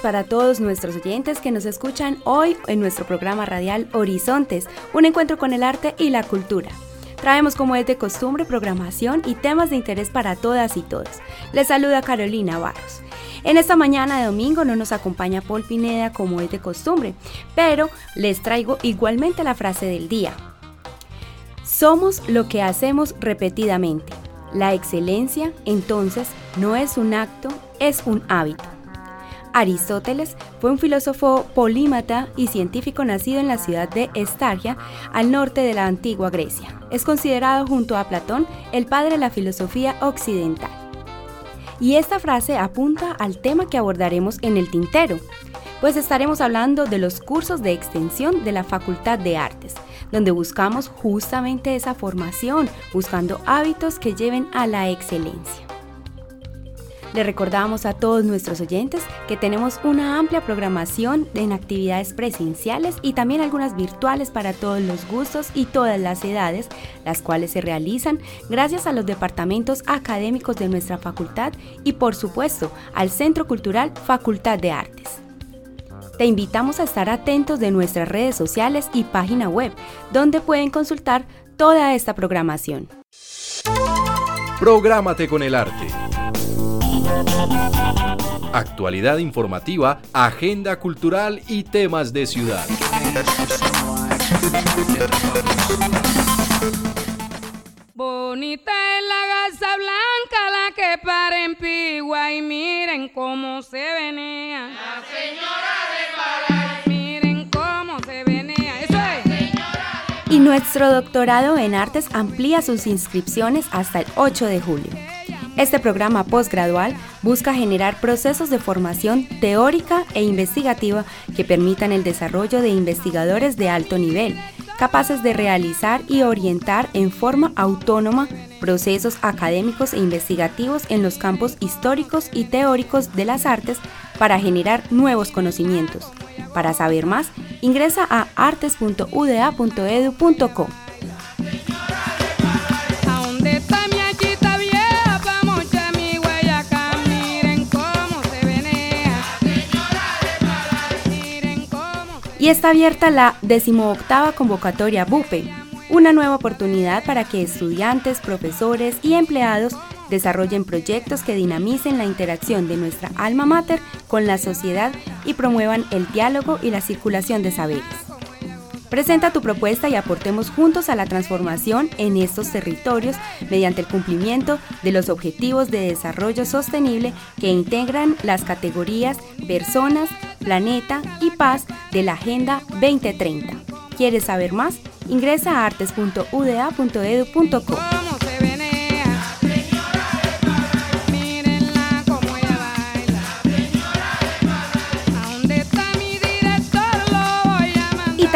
Para todos nuestros oyentes que nos escuchan hoy en nuestro programa radial Horizontes, un encuentro con el arte y la cultura. Traemos como es de costumbre programación y temas de interés para todas y todos. Les saluda Carolina Barros. En esta mañana de domingo no nos acompaña Paul Pineda como es de costumbre, pero les traigo igualmente la frase del día. Somos lo que hacemos repetidamente. La excelencia, entonces, no es un acto, es un hábito. Aristóteles fue un filósofo polímata y científico nacido en la ciudad de Estargia, al norte de la antigua Grecia. Es considerado junto a Platón el padre de la filosofía occidental. Y esta frase apunta al tema que abordaremos en el tintero, pues estaremos hablando de los cursos de extensión de la Facultad de Artes, donde buscamos justamente esa formación, buscando hábitos que lleven a la excelencia. Le recordamos a todos nuestros oyentes que tenemos una amplia programación en actividades presenciales y también algunas virtuales para todos los gustos y todas las edades, las cuales se realizan gracias a los departamentos académicos de nuestra facultad y por supuesto al Centro Cultural Facultad de Artes. Te invitamos a estar atentos de nuestras redes sociales y página web, donde pueden consultar toda esta programación. Prográmate con el arte. Actualidad informativa, agenda cultural y temas de ciudad. Bonita es la gasa blanca, la que para en Pigua y miren cómo se venea. La señora de Miren cómo se venea. Eso es. Y nuestro doctorado en artes amplía sus inscripciones hasta el 8 de julio. Este programa postgradual busca generar procesos de formación teórica e investigativa que permitan el desarrollo de investigadores de alto nivel, capaces de realizar y orientar en forma autónoma procesos académicos e investigativos en los campos históricos y teóricos de las artes para generar nuevos conocimientos. Para saber más, ingresa a artes.uda.edu.co. y está abierta la decimoctava convocatoria BUPE, una nueva oportunidad para que estudiantes, profesores y empleados desarrollen proyectos que dinamicen la interacción de nuestra alma mater con la sociedad y promuevan el diálogo y la circulación de saberes. Presenta tu propuesta y aportemos juntos a la transformación en estos territorios mediante el cumplimiento de los objetivos de desarrollo sostenible que integran las categorías personas, planeta y paz de la Agenda 2030. ¿Quieres saber más? Ingresa a artes.uda.edu.co.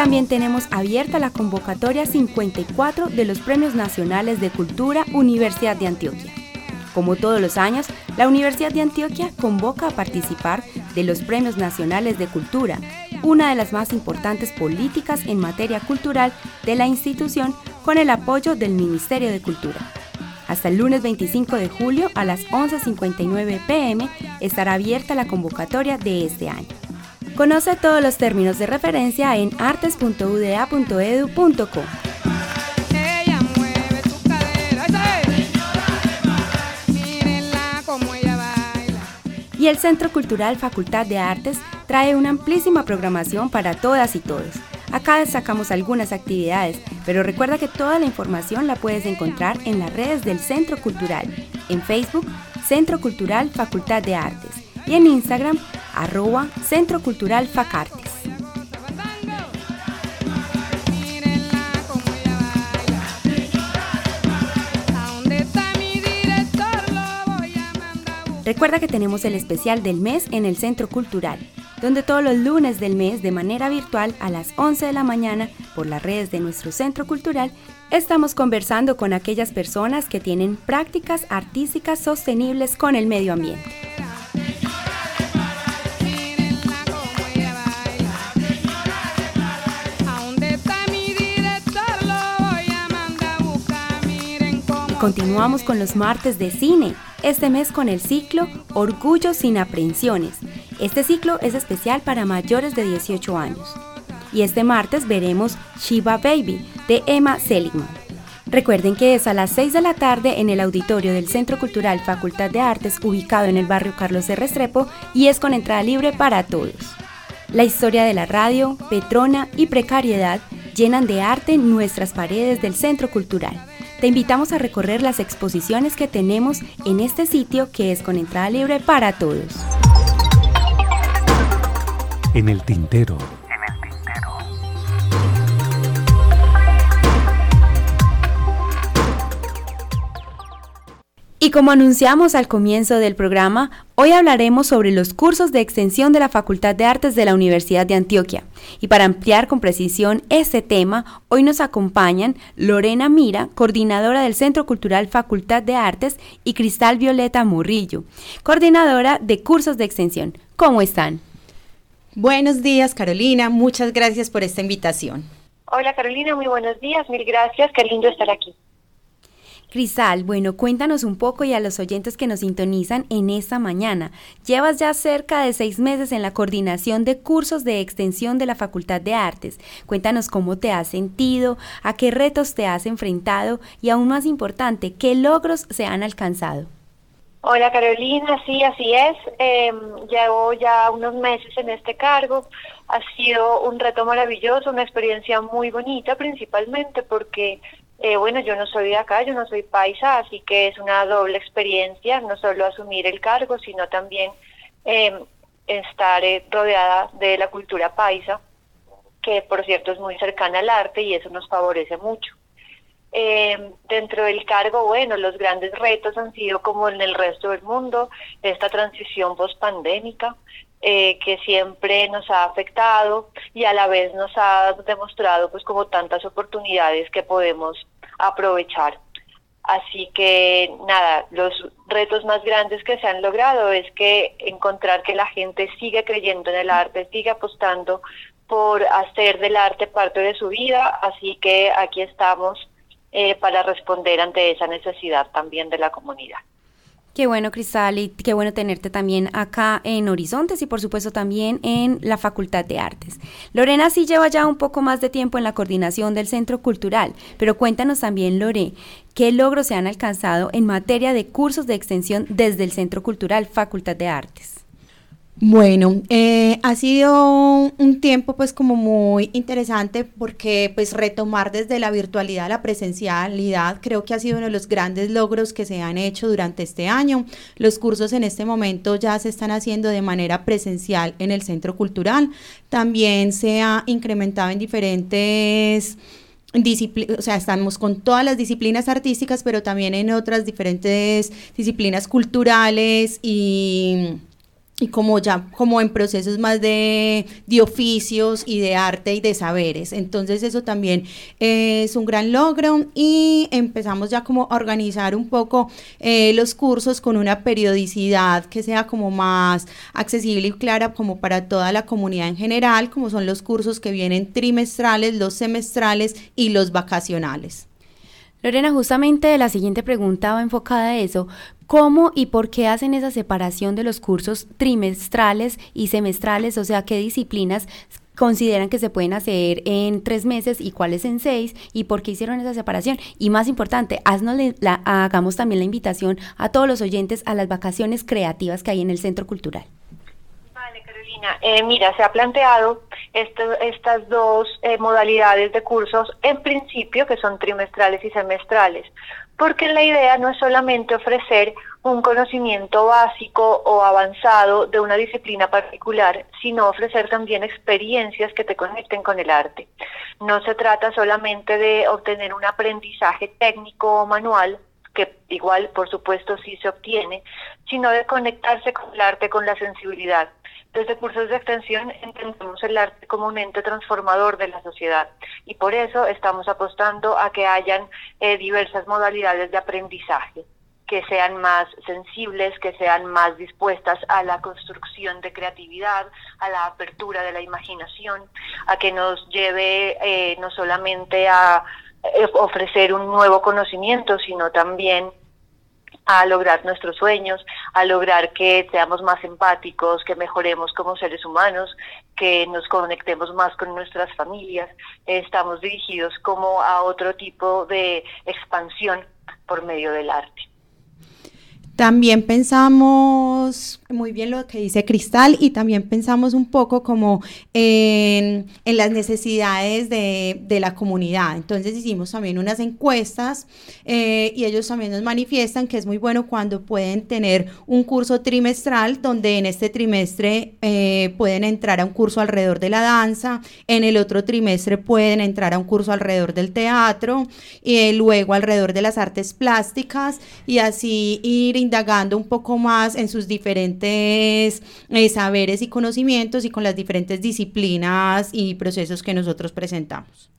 también tenemos abierta la convocatoria 54 de los Premios Nacionales de Cultura Universidad de Antioquia. Como todos los años, la Universidad de Antioquia convoca a participar de los Premios Nacionales de Cultura, una de las más importantes políticas en materia cultural de la institución con el apoyo del Ministerio de Cultura. Hasta el lunes 25 de julio a las 11.59 pm estará abierta la convocatoria de este año. Conoce todos los términos de referencia en artes.uda.edu.co. y el Centro Cultural Facultad de Artes trae una amplísima programación para todas y todos. Acá destacamos algunas actividades, pero recuerda que toda la información la puedes encontrar en las redes del Centro Cultural, en Facebook, Centro Cultural Facultad de Artes, y en Instagram, arroba Centro Cultural Facartes. Recuerda que tenemos el especial del mes en el Centro Cultural, donde todos los lunes del mes de manera virtual a las 11 de la mañana por las redes de nuestro Centro Cultural estamos conversando con aquellas personas que tienen prácticas artísticas sostenibles con el medio ambiente. Continuamos con los martes de cine, este mes con el ciclo Orgullo sin aprensiones. Este ciclo es especial para mayores de 18 años. Y este martes veremos Shiva Baby de Emma Seligman. Recuerden que es a las 6 de la tarde en el auditorio del Centro Cultural Facultad de Artes ubicado en el barrio Carlos de Restrepo y es con entrada libre para todos. La historia de la radio, Petrona y precariedad llenan de arte nuestras paredes del Centro Cultural. Te invitamos a recorrer las exposiciones que tenemos en este sitio que es con entrada libre para todos. En el tintero. Y como anunciamos al comienzo del programa, hoy hablaremos sobre los cursos de extensión de la Facultad de Artes de la Universidad de Antioquia. Y para ampliar con precisión este tema, hoy nos acompañan Lorena Mira, coordinadora del Centro Cultural Facultad de Artes, y Cristal Violeta Murillo, coordinadora de cursos de extensión. ¿Cómo están? Buenos días, Carolina. Muchas gracias por esta invitación. Hola, Carolina. Muy buenos días. Mil gracias. Qué lindo estar aquí. Crisal, bueno, cuéntanos un poco y a los oyentes que nos sintonizan en esta mañana. Llevas ya cerca de seis meses en la coordinación de cursos de extensión de la Facultad de Artes. Cuéntanos cómo te has sentido, a qué retos te has enfrentado y aún más importante, qué logros se han alcanzado. Hola Carolina, sí, así es. Em, llevo ya unos meses en este cargo. Ha sido un reto maravilloso, una experiencia muy bonita, principalmente porque eh, bueno, yo no soy de acá, yo no soy paisa, así que es una doble experiencia, no solo asumir el cargo, sino también em, estar eh, rodeada de la cultura paisa, que por cierto es muy cercana al arte y eso nos favorece mucho. Em, dentro del cargo, bueno, los grandes retos han sido como en el resto del mundo, esta transición post-pandémica, eh, que siempre nos ha afectado y a la vez nos ha demostrado pues como tantas oportunidades que podemos aprovechar. Así que nada, los retos más grandes que se han logrado es que encontrar que la gente sigue creyendo en el arte, sigue apostando por hacer del arte parte de su vida, así que aquí estamos eh, para responder ante esa necesidad también de la comunidad. Qué bueno, Cristal, y qué bueno tenerte también acá en Horizontes y por supuesto también en la Facultad de Artes. Lorena sí lleva ya un poco más de tiempo en la coordinación del Centro Cultural, pero cuéntanos también, Lore, qué logros se han alcanzado en materia de cursos de extensión desde el Centro Cultural Facultad de Artes. Bueno, eh, ha sido un tiempo pues como muy interesante porque pues retomar desde la virtualidad a la presencialidad creo que ha sido uno de los grandes logros que se han hecho durante este año. Los cursos en este momento ya se están haciendo de manera presencial en el centro cultural. También se ha incrementado en diferentes o sea, estamos con todas las disciplinas artísticas, pero también en otras diferentes disciplinas culturales y y como ya como en procesos más de, de, oficios y de arte y de saberes. Entonces eso también es un gran logro y empezamos ya como a organizar un poco eh, los cursos con una periodicidad que sea como más accesible y clara como para toda la comunidad en general, como son los cursos que vienen trimestrales, los semestrales y los vacacionales. Lorena, justamente la siguiente pregunta va enfocada a eso. ¿Cómo y por qué hacen esa separación de los cursos trimestrales y semestrales? O sea, ¿qué disciplinas consideran que se pueden hacer en tres meses y cuáles en seis y por qué hicieron esa separación. Y más importante, la, hagamos también la invitación a todos los oyentes a las vacaciones creativas que hay en el Centro Cultural. Eh, mira, se ha planteado estas dos eh, modalidades de cursos en principio que son trimestrales y semestrales porque la idea no es solamente ofrecer un conocimiento básico o avanzado de una disciplina particular, sino ofrecer también experiencias que te conecten con el arte. No se trata solamente de obtener un aprendizaje técnico o manual, que igual por supuesto sí se obtiene, sino de conectarse con el arte, con la sensibilidad. Desde cursos de extensión entendemos el arte como un ente transformador de la sociedad y por eso estamos apostando a que hayan eh, diversas modalidades de aprendizaje que sean más sensibles, que sean más dispuestas a la construcción de creatividad, a la apertura de la imaginación, a que nos lleve eh, no solamente a ofrecer un nuevo conocimiento, sino también a lograr nuestros sueños, a lograr que seamos más empáticos, que mejoremos como seres humanos, que nos conectemos más con nuestras familias. Estamos dirigidos como a otro tipo de expansión por medio del arte. También pensamos muy bien lo que dice Cristal y también pensamos un poco como en, las necesidades de, la comunidad. Entonces hicimos también unas encuestas eh, y ellos también nos manifiestan que es muy bueno cuando pueden tener un curso trimestral donde en este trimestre eh, pueden entrar a un curso alrededor de la danza, en el otro trimestre pueden entrar a un curso alrededor del teatro y luego alrededor de las artes plásticas y así ir indagando un poco más en sus diferentes eh, saberes y conocimientos y con las diferentes disciplinas y procesos que nosotros presentamos.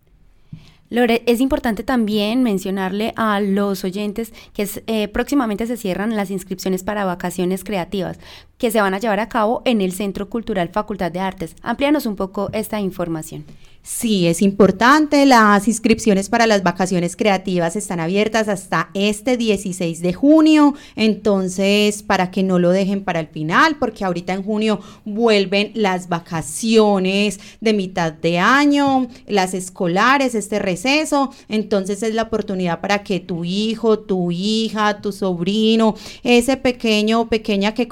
Lore, es importante también mencionarle a los oyentes que eh, próximamente se cierran las inscripciones para vacaciones creativas que se van a llevar a cabo en el Centro Cultural Facultad de Artes. Amplíanos un poco esta información. Sí, es importante. Las inscripciones para las vacaciones creativas están abiertas hasta este 16 de junio. Entonces, para que no lo dejen para el final, porque ahorita en junio vuelven las vacaciones de mitad de año, las escolares, este receso. Entonces es la oportunidad para que tu hijo, tu hija, tu sobrino, ese pequeño o pequeña que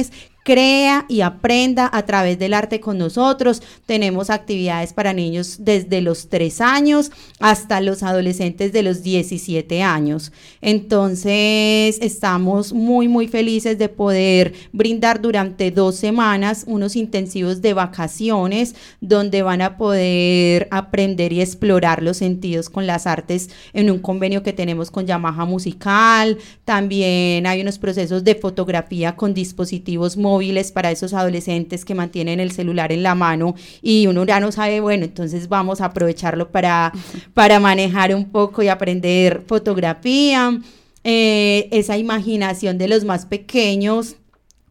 es crea y aprenda a través del arte con nosotros. Tenemos actividades para niños desde los 3 años hasta los adolescentes de los 17 años. Entonces, estamos muy, muy felices de poder brindar durante dos semanas unos intensivos de vacaciones donde van a poder aprender y explorar los sentidos con las artes en un convenio que tenemos con Yamaha Musical. También hay unos procesos de fotografía con dispositivos móviles móviles para esos adolescentes que mantienen el celular en la mano y uno ya no sabe, bueno, entonces vamos a aprovecharlo para, para manejar un poco y aprender fotografía. Eh, esa imaginación de los más pequeños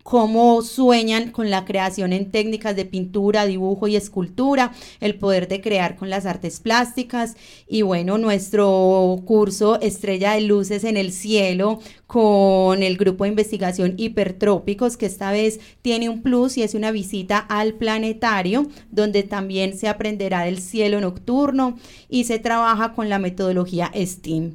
cómo sueñan con la creación en técnicas de pintura, dibujo y escultura, el poder de crear con las artes plásticas y bueno, nuestro curso Estrella de Luces en el Cielo con el grupo de investigación Hipertrópicos que esta vez tiene un plus y es una visita al planetario donde también se aprenderá del cielo nocturno y se trabaja con la metodología STEAM.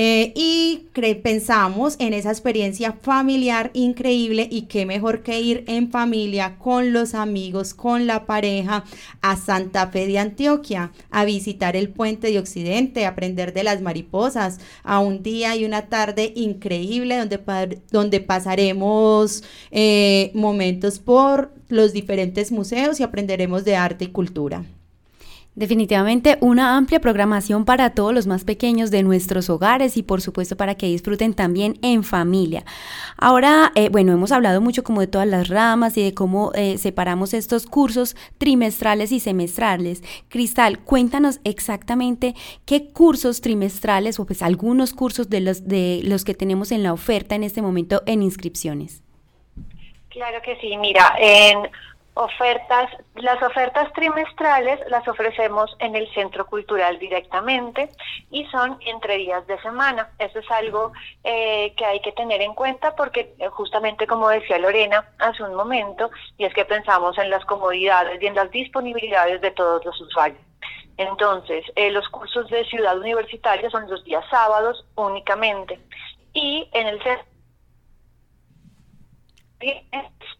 Eh, y pensamos en esa experiencia familiar increíble y qué mejor que ir en familia con los amigos, con la pareja a Santa Fe de Antioquia, a visitar el puente de Occidente, a aprender de las mariposas, a un día y una tarde increíble donde, donde pasaremos eh, momentos por los diferentes museos y aprenderemos de arte y cultura. Definitivamente una amplia programación para todos los más pequeños de nuestros hogares y por supuesto para que disfruten también en familia. Ahora, eh, bueno, hemos hablado mucho como de todas las ramas y de cómo eh, separamos estos cursos trimestrales y semestrales. Cristal, cuéntanos exactamente qué cursos trimestrales o pues algunos cursos de los, de los que tenemos en la oferta en este momento en inscripciones. Claro que sí, mira, en ofertas, las ofertas trimestrales las ofrecemos en el centro cultural directamente y son entre días de semana. Eso es algo eh, que hay que tener en cuenta porque eh, justamente como decía Lorena hace un momento, y es que pensamos en las comodidades y en las disponibilidades de todos los usuarios. Entonces, eh, los cursos de ciudad universitaria son los días sábados únicamente y en el centro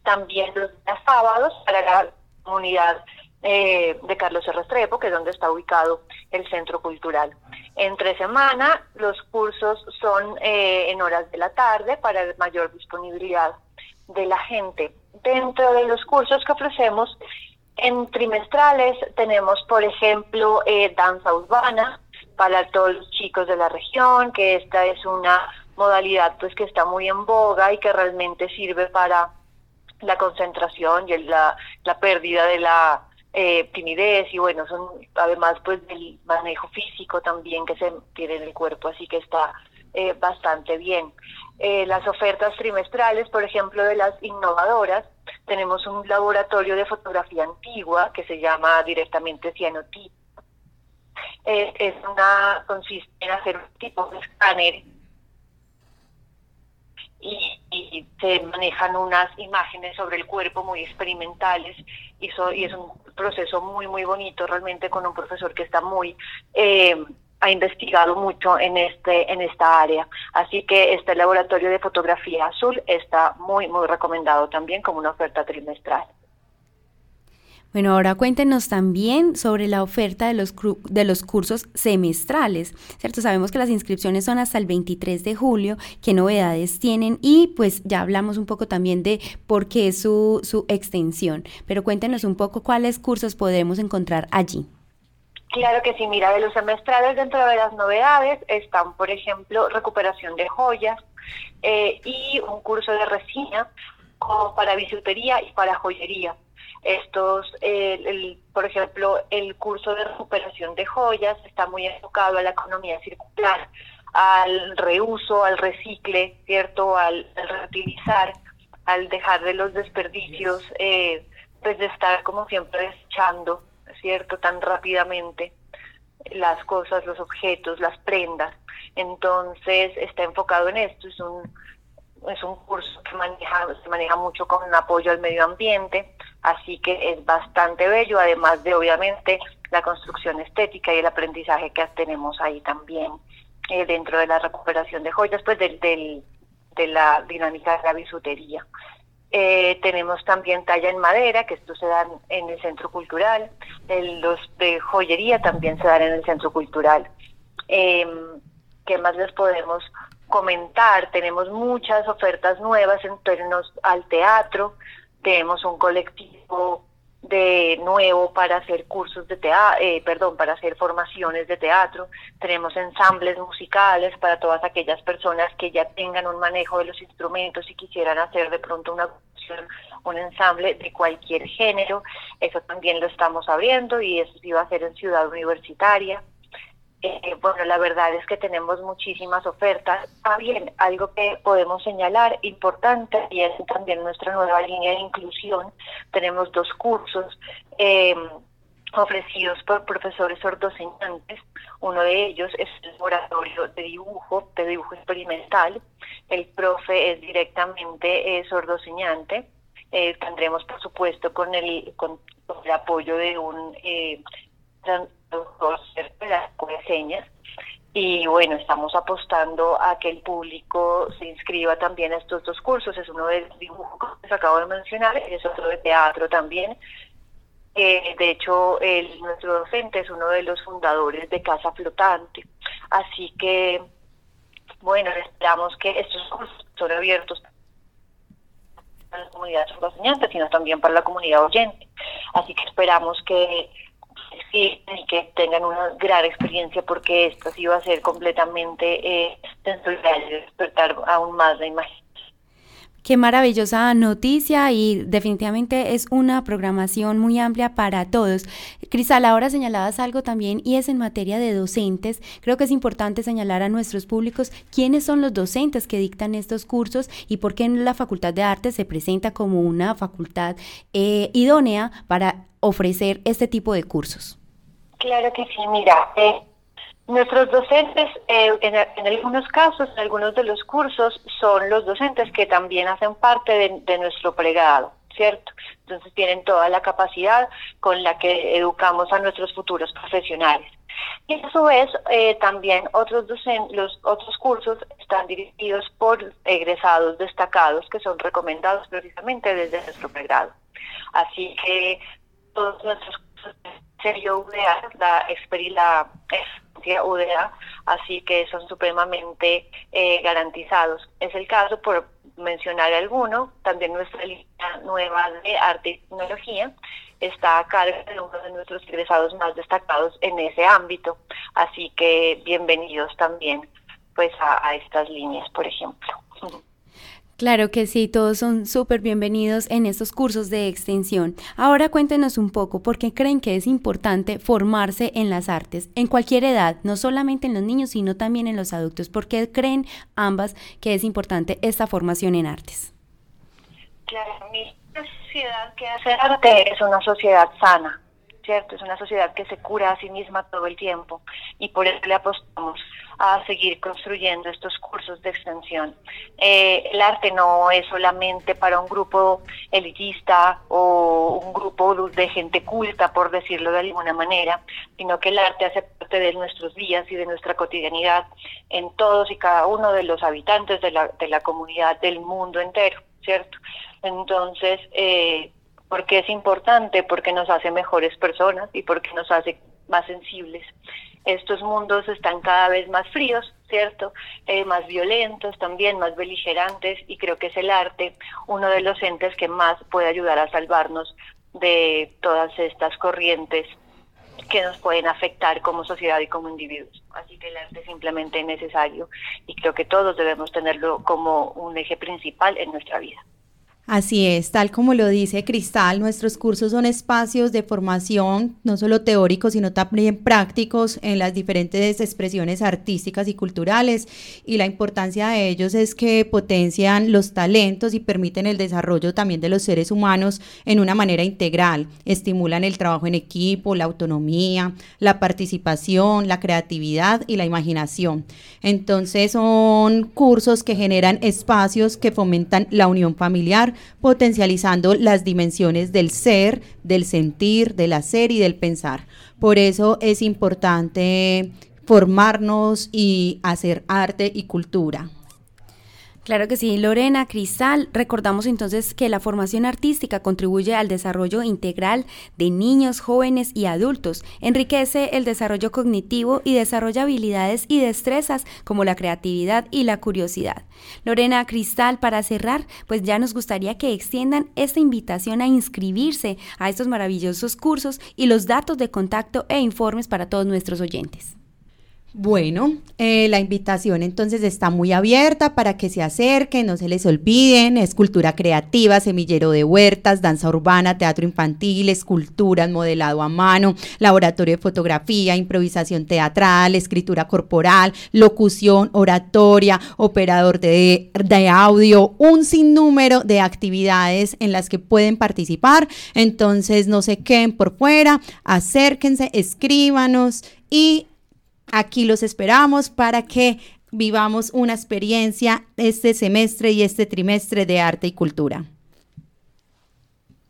también los días sábados para la comunidad eh, de Carlos. Restrepo, que es donde está ubicado el Centro Cultural. Entre semana los cursos son eh, en horas de la tarde para mayor disponibilidad de la gente. Dentro de los cursos que ofrecemos en trimestrales tenemos, por ejemplo, eh, danza urbana para todos los chicos de la región, que esta es una modalidad pues que está muy en boga y que realmente sirve para la concentración y la, la pérdida de la eh, timidez y bueno, son además pues del manejo físico también que se tiene en el cuerpo, así que está eh, bastante bien. Eh, las ofertas trimestrales, por ejemplo, de las innovadoras, tenemos un laboratorio de fotografía antigua que se llama directamente cianotipo. es una, consiste en hacer un tipo de escáner y, se manejan unas imágenes sobre el cuerpo muy experimentales y, y es un proceso muy, muy bonito realmente con un profesor que está muy... Eh, ha investigado mucho en este en esta área. Así que este laboratorio de fotografía azul está muy muy recomendado también como una oferta trimestral. Bueno, ahora cuéntenos también sobre la oferta de los, de los cursos semestrales, ¿cierto? Sabemos que las inscripciones son hasta el 23 de julio, qué novedades tienen y pues ya hablamos un poco también de por qué su, su extensión, pero cuéntenos un poco cuáles cursos podemos encontrar allí. Claro que sí, mira, de los semestrales dentro de las novedades están, por ejemplo, recuperación de joyas eh, y un curso de resina como para bisutería y para joyería. Estos, el, por ejemplo, el curso de recuperación de joyas está muy enfocado a la economía circular, al reuso, al recicle, ¿cierto? Al, reutilizar, al dejar de los desperdicios, eh, pues de estar como siempre desechando, ¿cierto? Tan rápidamente las cosas, los objetos, las prendas. Entonces está enfocado en esto, es un es un curso que maneja, se maneja mucho con apoyo al medio ambiente, así que es bastante bello, además de obviamente la construcción estética y el aprendizaje que tenemos ahí también eh, dentro de la recuperación de joyas, pues del, de la dinámica de la bisutería. Eh, tenemos también talla en madera, que esto se dan en el centro cultural, los de joyería también se dan en el centro cultural. Eh, ¿Qué más les podemos comentar, tenemos muchas ofertas nuevas en torno al teatro, tenemos un colectivo de nuevo para hacer cursos de teatro, eh, perdón, para hacer formaciones de teatro, tenemos ensambles musicales para todas aquellas personas que ya tengan un manejo de los instrumentos y quisieran hacer de pronto una un ensamble de cualquier género, eso también lo estamos abriendo y eso sí va a ser en Ciudad Universitaria. Eh, bueno, la verdad es que tenemos muchísimas ofertas. Bien, algo que podemos señalar importante y es también nuestra nueva línea de inclusión. Tenemos dos cursos eh, ofrecidos por profesores sordoseñantes. Uno de ellos es el laboratorio de dibujo, de dibujo experimental. El profe es directamente eh, sordoseñante. Eh, tendremos, por supuesto, con el, con, el apoyo de un de señas y bueno, estamos apostando a que el público se inscriba también a estos dos cursos. Es uno de dibujo que les acabo de mencionar, y es otro de teatro también. Eh, de hecho, el, nuestro docente es uno de los fundadores de Casa Flotante. Así que, bueno, esperamos que estos cursos son abiertos para la comunidad enseñantes, sino también para la comunidad oyente. Así que esperamos que y que tengan una gran experiencia porque esto sí va a ser completamente eh, sensorial y despertar aún más la imagen. Qué maravillosa noticia y definitivamente es una programación muy amplia para todos. Cristal, ahora señalabas algo también y es en materia de docentes. Creo que es importante señalar a nuestros públicos quiénes son los docentes que dictan estos cursos y por qué la Facultad de Arte se presenta como una facultad eh, idónea para ofrecer este tipo de cursos. Claro que sí, mira, eh, nuestros docentes, eh, en, algunos casos, en algunos de los cursos, son los docentes que también hacen parte de, nuestro pregado, ¿cierto? Entonces tienen toda la capacidad con la que educamos a nuestros futuros profesionales. Y a su vez, eh, también otros docentes, los otros cursos están dirigidos por egresados destacados que son recomendados precisamente desde nuestro pregrado. Así que todos nuestros cursos serio la, la UDA, así que son supremamente eh, garantizados. Es el caso, por mencionar alguno, también nuestra línea nueva de arte y tecnología está a cargo de uno de nuestros egresados más destacados en ese ámbito, así que bienvenidos también pues a, estas líneas, por ejemplo. Claro que sí, todos son súper bienvenidos en estos cursos de extensión. Ahora cuéntenos un poco por qué creen que es importante formarse en las artes, en cualquier edad, no solamente en los niños, sino también en los adultos. ¿Por qué creen ambas que es importante esta formación en artes? Claro, mi sociedad que hace arte es una sociedad sana, ¿cierto? Es una sociedad que se cura a sí misma todo el tiempo y por eso le apostamos a seguir construyendo estos cursos de extensión. Eh, el arte no es solamente para un grupo elitista o un grupo de gente culta, por decirlo de alguna manera, sino que el arte hace parte de nuestros días y de nuestra cotidianidad en todos y cada uno de los habitantes de la, comunidad del mundo entero, ¿cierto? Entonces, eh, porque es importante, porque nos hace mejores personas y porque nos hace más sensibles estos mundos están cada vez más fríos, ¿cierto? Eh, más violentos también, más beligerantes, y creo que es el arte uno de los entes que más puede ayudar a salvarnos de todas estas corrientes que nos pueden afectar como sociedad y como individuos. Así que el arte es simplemente necesario y creo que todos debemos tenerlo como un eje principal en nuestra vida. Así es, tal como lo dice Cristal, nuestros cursos son espacios de formación, no solo teóricos, sino también prácticos en las diferentes expresiones artísticas y culturales. Y la importancia de ellos es que potencian los talentos y permiten el desarrollo también de los seres humanos en una manera integral. Estimulan el trabajo en equipo, la autonomía, la participación, la creatividad y la imaginación. Entonces son cursos que generan espacios que fomentan la unión familiar potencializando las dimensiones del ser, del sentir, del hacer y del pensar. Por eso es importante formarnos y hacer arte y cultura. Claro que sí, Lorena, Cristal, recordamos entonces que la formación artística contribuye al desarrollo integral de niños, jóvenes y adultos, enriquece el desarrollo cognitivo y desarrolla habilidades y destrezas como la creatividad y la curiosidad. Lorena, Cristal, para cerrar, pues ya nos gustaría que extiendan esta invitación a inscribirse a estos maravillosos cursos y los datos de contacto e informes para todos nuestros oyentes. Bueno, eh, la invitación entonces está muy abierta para que se acerquen, no se les olviden, escultura creativa, semillero de huertas, danza urbana, teatro infantil, esculturas, modelado a mano, laboratorio de fotografía, improvisación teatral, escritura corporal, locución, oratoria, operador de, de audio, un sinnúmero de actividades en las que pueden participar. Entonces no se queden por fuera, acérquense, escríbanos y Aquí los esperamos para que vivamos una experiencia este semestre y este trimestre de arte y cultura.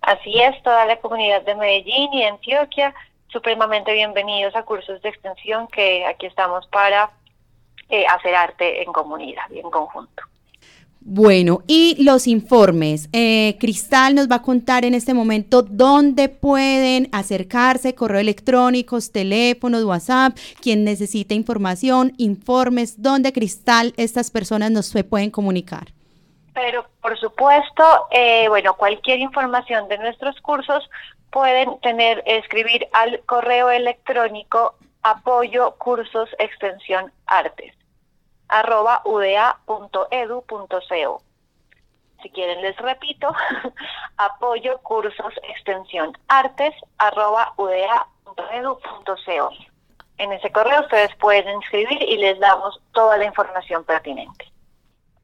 Así es, toda la comunidad de Medellín y de Antioquia, supremamente bienvenidos a cursos de extensión que aquí estamos para eh, hacer arte en comunidad y en conjunto. Bueno, y los informes. Eh, Cristal nos va a contar en este momento dónde pueden acercarse, correo electrónicos, teléfonos, WhatsApp, quien necesite información, informes, dónde Cristal estas personas nos pueden comunicar. Pero por supuesto, eh, bueno, cualquier información de nuestros cursos pueden tener, escribir al correo electrónico apoyo cursos extensión artes arroba uda.edu.co. Si quieren les repito, apoyo cursos extensión artes arroba udea.edu.co. En ese correo ustedes pueden inscribir y les damos toda la información pertinente.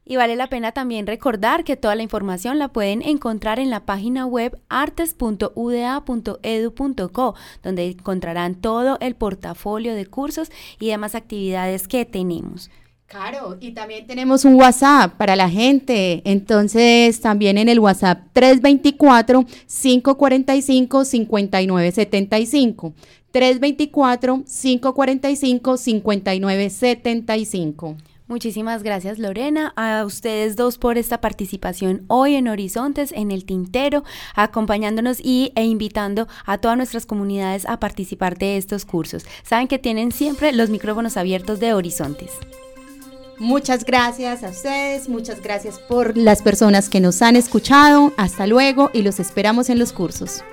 Y vale la pena también recordar que toda la información la pueden encontrar en la página web artes.uda.edu.co, donde encontrarán todo el portafolio de cursos y demás actividades que tenemos. Claro, y también tenemos un WhatsApp para la gente. Entonces, también en el WhatsApp 324-545-5975. 324-545-5975. Muchísimas gracias Lorena, a ustedes dos por esta participación hoy en Horizontes, en el Tintero, acompañándonos y, e invitando a todas nuestras comunidades a participar de estos cursos. Saben que tienen siempre los micrófonos abiertos de Horizontes. Muchas gracias a ustedes, muchas gracias por las personas que nos han escuchado. Hasta luego y los esperamos en los cursos.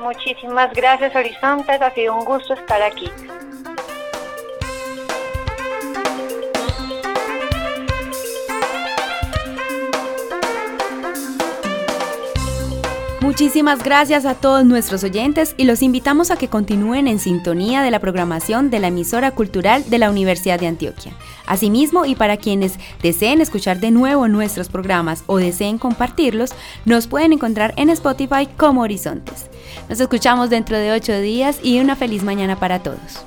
Muchísimas gracias Horizontes, ha sido un gusto estar aquí. Muchísimas gracias a todos nuestros oyentes y los invitamos a que continúen en sintonía de la programación de la emisora cultural de la Universidad de Antioquia. Asimismo, y para quienes deseen escuchar de nuevo nuestros programas o deseen compartirlos, nos pueden encontrar en Spotify como Horizontes. Nos escuchamos dentro de ocho días y una feliz mañana para todos.